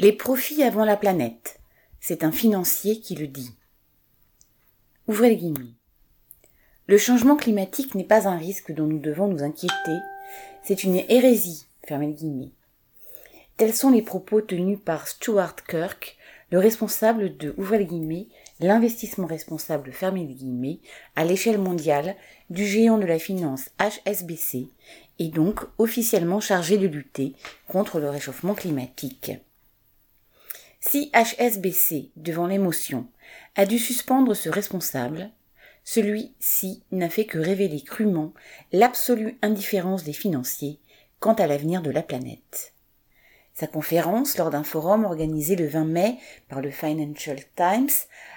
Les profits avant la planète. C'est un financier qui le dit. Ouvrez les guillemets. Le changement climatique n'est pas un risque dont nous devons nous inquiéter, c'est une hérésie, fermez les guillemets. Tels sont les propos tenus par Stuart Kirk, le responsable de, ouvrez les l'investissement responsable, fermez les guillemets, à l'échelle mondiale du géant de la finance HSBC, et donc officiellement chargé de lutter contre le réchauffement climatique. Si HSBC, devant l'émotion, a dû suspendre ce responsable, celui-ci n'a fait que révéler crûment l'absolue indifférence des financiers quant à l'avenir de la planète. Sa conférence, lors d'un forum organisé le 20 mai par le Financial Times,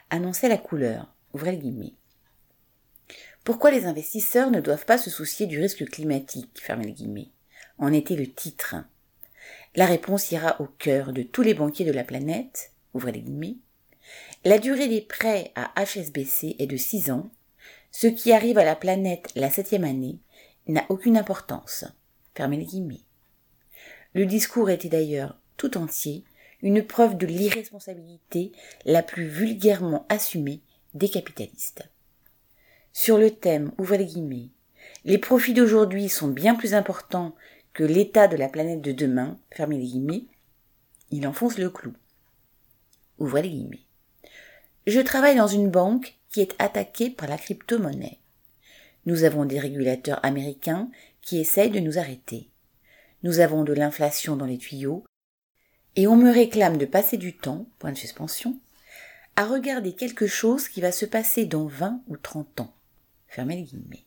annonçait la couleur. Le. Pourquoi les investisseurs ne doivent pas se soucier du risque climatique? Fermez guillemets. En était le titre. La réponse ira au cœur de tous les banquiers de la planète. La durée des prêts à HSBC est de 6 ans. Ce qui arrive à la planète la septième année n'a aucune importance. Fermez les. Le discours était d'ailleurs tout entier une preuve de l'irresponsabilité la plus vulgairement assumée des capitalistes. Sur le thème, ouvrez les guillemets, les profits d'aujourd'hui sont bien plus importants l'état de la planète de demain, fermez les guillemets, il enfonce le clou. Ouvrez les guillemets. Je travaille dans une banque qui est attaquée par la crypto-monnaie. Nous avons des régulateurs américains qui essayent de nous arrêter. Nous avons de l'inflation dans les tuyaux et on me réclame de passer du temps, point de suspension, à regarder quelque chose qui va se passer dans vingt ou trente ans. Fermez les guillemets.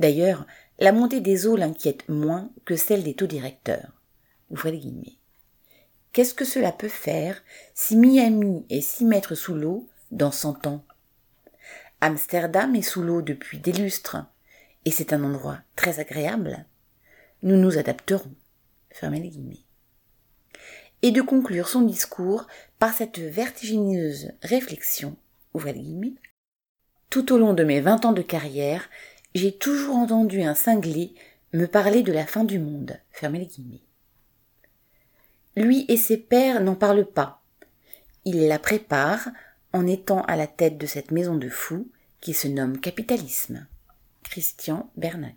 D'ailleurs, la montée des eaux l'inquiète moins que celle des taux directeurs. Ouvrez les guillemets. Qu'est-ce que cela peut faire si Miami est six mètres sous l'eau dans cent ans? Amsterdam est sous l'eau depuis des lustres, et c'est un endroit très agréable. Nous nous adapterons. Fermez les guillemets. Et de conclure son discours par cette vertigineuse réflexion, ouvrez les guillemets. Tout au long de mes vingt ans de carrière, j'ai toujours entendu un cinglé me parler de la fin du monde. Fermez les guillemets. Lui et ses pères n'en parlent pas. Il la prépare en étant à la tête de cette maison de fous qui se nomme capitalisme. Christian Bernac.